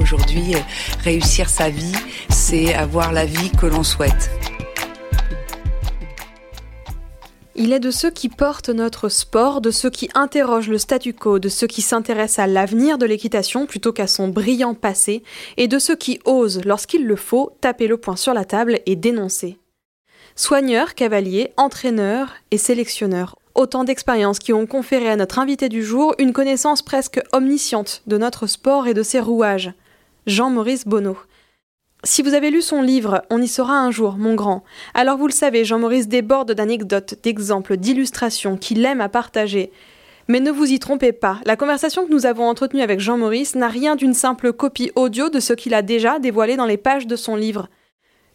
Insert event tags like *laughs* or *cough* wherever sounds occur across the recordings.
Aujourd'hui, euh, réussir sa vie, c'est avoir la vie que l'on souhaite. Il est de ceux qui portent notre sport, de ceux qui interrogent le statu quo, de ceux qui s'intéressent à l'avenir de l'équitation plutôt qu'à son brillant passé, et de ceux qui osent, lorsqu'il le faut, taper le poing sur la table et dénoncer. Soigneurs, cavaliers, entraîneurs et sélectionneurs, Autant d'expériences qui ont conféré à notre invité du jour une connaissance presque omnisciente de notre sport et de ses rouages. Jean-Maurice Bonneau. Si vous avez lu son livre On y sera un jour, mon grand, alors vous le savez, Jean-Maurice déborde d'anecdotes, d'exemples, d'illustrations qu'il aime à partager. Mais ne vous y trompez pas, la conversation que nous avons entretenue avec Jean-Maurice n'a rien d'une simple copie audio de ce qu'il a déjà dévoilé dans les pages de son livre.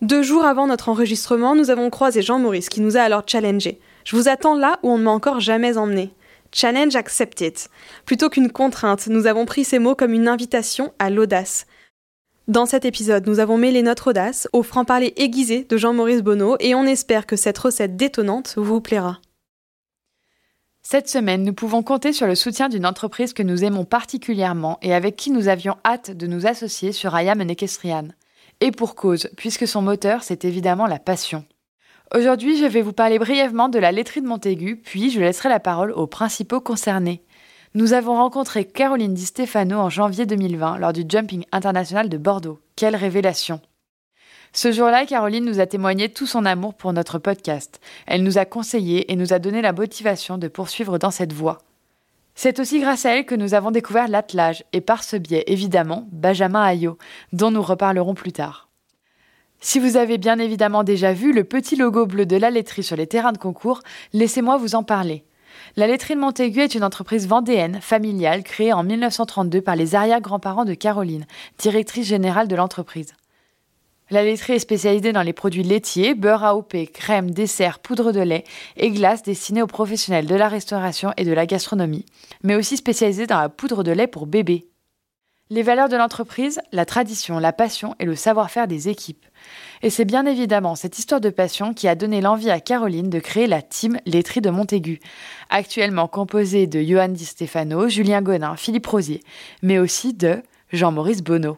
Deux jours avant notre enregistrement, nous avons croisé Jean-Maurice qui nous a alors challengé. Je vous attends là où on ne m'a encore jamais emmené. Challenge accepted. Plutôt qu'une contrainte, nous avons pris ces mots comme une invitation à l'audace. Dans cet épisode, nous avons mêlé notre audace au franc-parler aiguisé de Jean-Maurice Bonneau et on espère que cette recette détonnante vous plaira. Cette semaine, nous pouvons compter sur le soutien d'une entreprise que nous aimons particulièrement et avec qui nous avions hâte de nous associer sur Ayam Equestrian. Et pour cause, puisque son moteur, c'est évidemment la passion. Aujourd'hui, je vais vous parler brièvement de la laiterie de Montaigu, puis je laisserai la parole aux principaux concernés. Nous avons rencontré Caroline Di Stefano en janvier 2020 lors du Jumping International de Bordeaux. Quelle révélation Ce jour-là, Caroline nous a témoigné tout son amour pour notre podcast. Elle nous a conseillé et nous a donné la motivation de poursuivre dans cette voie. C'est aussi grâce à elle que nous avons découvert l'attelage et par ce biais, évidemment, Benjamin Ayot, dont nous reparlerons plus tard. Si vous avez bien évidemment déjà vu le petit logo bleu de la laiterie sur les terrains de concours, laissez-moi vous en parler. La laiterie de Montaigu est une entreprise vendéenne, familiale, créée en 1932 par les arrière-grands-parents de Caroline, directrice générale de l'entreprise. La laiterie est spécialisée dans les produits laitiers, beurre AOP, crème, dessert, poudre de lait et glace destinée aux professionnels de la restauration et de la gastronomie, mais aussi spécialisée dans la poudre de lait pour bébés. Les valeurs de l'entreprise, la tradition, la passion et le savoir-faire des équipes. Et c'est bien évidemment cette histoire de passion qui a donné l'envie à Caroline de créer la team Laiterie de Montaigu, actuellement composée de Johan Di Stefano, Julien Gonin, Philippe Rosier, mais aussi de Jean-Maurice Bonneau.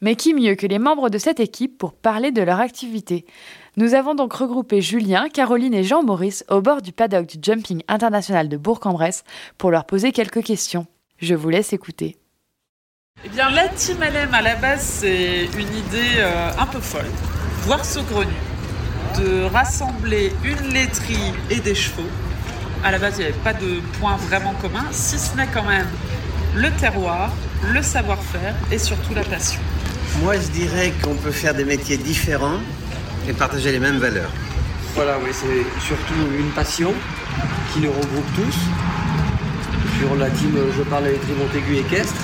Mais qui mieux que les membres de cette équipe pour parler de leur activité? Nous avons donc regroupé Julien, Caroline et Jean-Maurice au bord du paddock du Jumping International de Bourg-en-Bresse pour leur poser quelques questions. Je vous laisse écouter. Eh bien, la Team LM à la base, c'est une idée euh, un peu folle, voire saugrenue, de rassembler une laiterie et des chevaux. À la base, il n'y avait pas de point vraiment commun, si ce n'est quand même le terroir, le savoir-faire et surtout la passion. Moi, je dirais qu'on peut faire des métiers différents et partager les mêmes valeurs. Voilà, oui, c'est surtout une passion qui nous regroupe tous. Sur la team, je parle laiterie Montaigu équestre.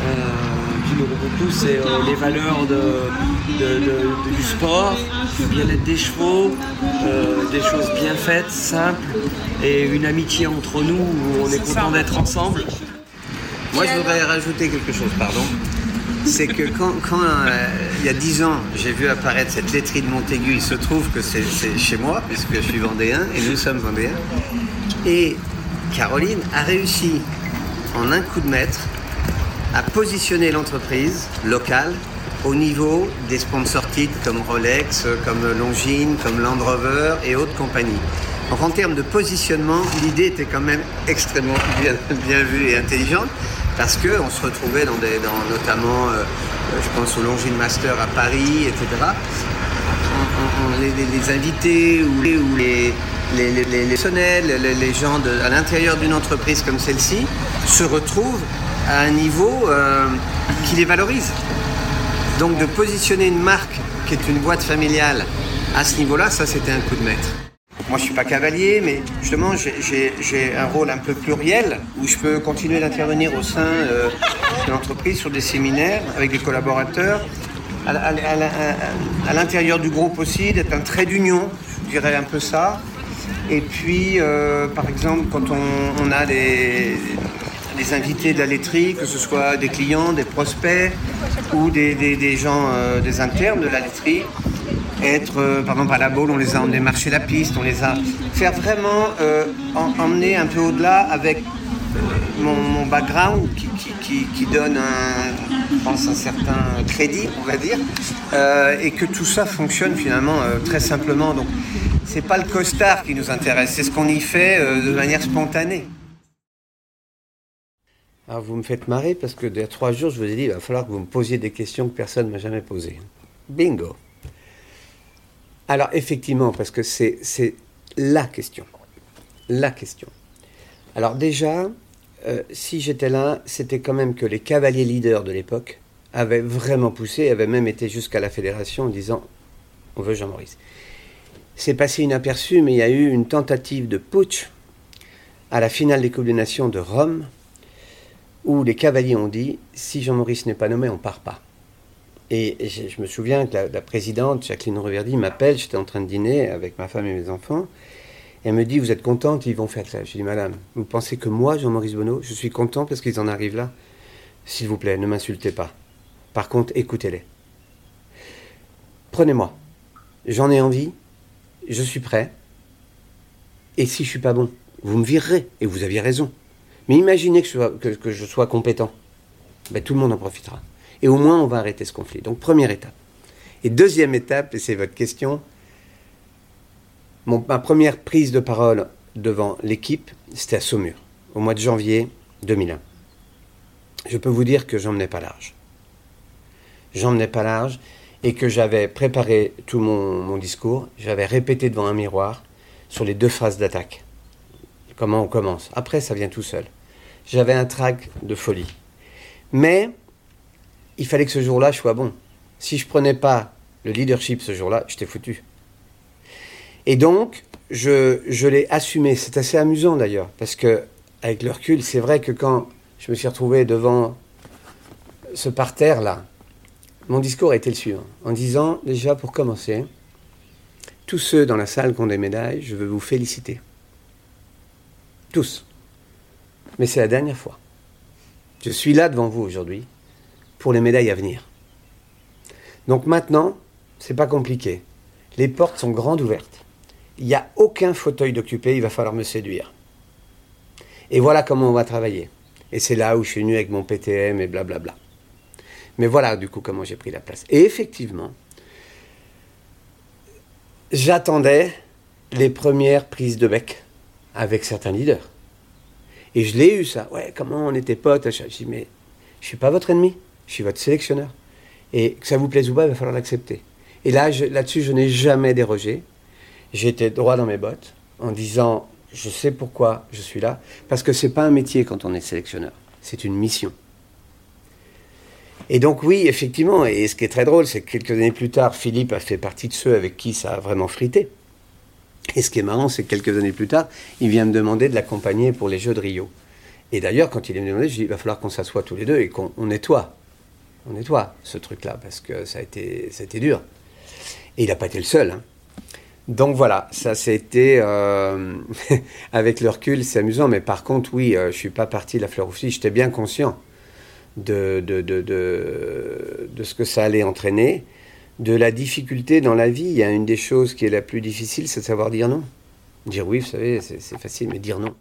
Euh, qui nous regroupe tous, c'est euh, les valeurs du sport, le bien-être des chevaux, euh, des choses bien faites, simples, et une amitié entre nous où on est content d'être ensemble. Moi, je voudrais rajouter quelque chose, pardon. C'est que quand, il y a dix ans, j'ai vu apparaître cette laiterie de Montaigu, il se trouve que c'est chez moi, puisque je suis vendéen, et nous sommes vendéens. Et Caroline a réussi, en un coup de maître, à positionner l'entreprise locale au niveau des sponsors titres comme Rolex, comme Longines, comme Land Rover et autres compagnies. En termes de positionnement, l'idée était quand même extrêmement *laughs* bien, vue et intelligente parce qu'on se retrouvait dans des, notamment, euh, je pense au Longines Master à Paris, etc. Les, invités ou les, personnels, les, gens à l'intérieur d'une entreprise comme celle-ci se retrouvent à un niveau euh, qui les valorise. Donc de positionner une marque qui est une boîte familiale à ce niveau-là, ça c'était un coup de maître. Moi je suis pas cavalier, mais justement j'ai un rôle un peu pluriel où je peux continuer d'intervenir au sein euh, de l'entreprise sur des séminaires avec des collaborateurs, à, l'intérieur du groupe aussi, d'être un trait d'union, je dirais un peu ça. Et puis, euh, par exemple, quand on a des, invités de la laiterie, que ce soit des clients, des prospects ou des, gens, euh, des internes de la laiterie, être, euh, par exemple, à la Baule, on les a emmenés marcher la piste, on les a... Faire vraiment euh, en, emmener un peu au-delà avec mon, background qui, donne un, pense un certain crédit, on va dire, et que tout ça fonctionne finalement très simplement. Donc, c'est pas le costard qui nous intéresse, c'est ce qu'on y fait de manière spontanée. Alors, vous me faites marrer parce que il y a trois jours, je vous ai dit, il va falloir que vous me posiez des questions que personne ne m'a jamais posées. Bingo. Alors, effectivement, parce que c'est la question. La question. Alors déjà, euh, si j'étais là, c'était quand même que les cavaliers leaders de l'époque avaient vraiment poussé, avaient même été jusqu'à la fédération en disant on veut Jean-Maurice. C'est passé inaperçu, mais il y a eu une tentative de putsch à la finale des Coupes des Nations de Rome, où les cavaliers ont dit si Jean-Maurice n'est pas nommé, on part pas. Et je, me souviens que la, la présidente, Jacqueline Reverdy, m'appelle, j'étais en train de dîner avec ma femme et mes enfants, et elle me dit, vous êtes contente, ils vont faire ça. Je dis, madame, vous pensez que moi, Jean-Maurice Bonneau, je suis content parce qu'ils en arrivent là? S'il vous plaît, ne m'insultez pas. Par contre, écoutez-les. Prenez-moi. J'en ai envie, je suis prêt. Et si je suis pas bon, vous me virerez, et vous aviez raison. Mais imaginez que je sois, compétent. Ben, tout le monde en profitera. Et au moins, on va arrêter ce conflit. Donc, première étape. Et deuxième étape, et c'est votre question, ma première prise de parole devant l'équipe, c'était à Saumur, au mois de janvier 2001. Je peux vous dire que j'en menais pas large. J'en menais pas large et que j'avais préparé tout mon, discours, j'avais répété devant un miroir sur les deux phrases d'attaque. Comment on commence? Après, ça vient tout seul. J'avais un trac de folie. Mais il fallait que ce jour-là, je sois bon. Si je prenais pas le leadership ce jour-là, j'étais foutu. Et donc, je, l'ai assumé. C'est assez amusant d'ailleurs, parce que avec le recul, c'est vrai que quand je me suis retrouvé devant ce parterre-là, mon discours a été le suivant, en disant déjà pour commencer, tous ceux dans la salle qui ont des médailles, je veux vous féliciter. Tous. Mais c'est la dernière fois. Je suis là devant vous aujourd'hui pour les médailles à venir. Donc maintenant, c'est pas compliqué. Les portes sont grandes ouvertes. Il n'y a aucun fauteuil d'occupé, il va falloir me séduire. Et voilà comment on va travailler. Et c'est là où je suis venu avec mon PTM et blablabla. Mais voilà du coup comment j'ai pris la place. Et effectivement, j'attendais les premières prises de bec avec certains leaders. Et je l'ai eu ça. Ouais, comment on était potes. Je dis, mais je suis pas votre ennemi, je suis votre sélectionneur. Et que ça vous plaise ou pas, il va falloir l'accepter. Et là, là-dessus, je n'ai jamais dérogé. J'étais droit dans mes bottes en disant je sais pourquoi je suis là parce que c'est pas un métier quand on est sélectionneur, c'est une mission. Et donc oui, effectivement, et ce qui est très drôle, c'est que quelques années plus tard, Philippe a fait partie de ceux avec qui ça a vraiment frité. Et ce qui est marrant, c'est que quelques années plus tard, il vient me demander de l'accompagner pour les Jeux de Rio. Et d'ailleurs, quand il est venu me je dit, il va falloir qu'on s'assoie tous les deux et qu'on nettoie. On nettoie ce truc-là, parce que ça a été, ça a été dur. Et il n'a pas été le seul. Hein. Donc voilà, ça c'était euh, *laughs* avec le recul, c'est amusant, mais par contre, oui, euh, je suis pas parti de la fleur au fusil. J'étais bien conscient de, de, de, de ce que ça allait entraîner, de la difficulté dans la vie. Il y a une des choses qui est la plus difficile, c'est de savoir dire non. Dire oui, vous savez, c'est facile, mais dire non.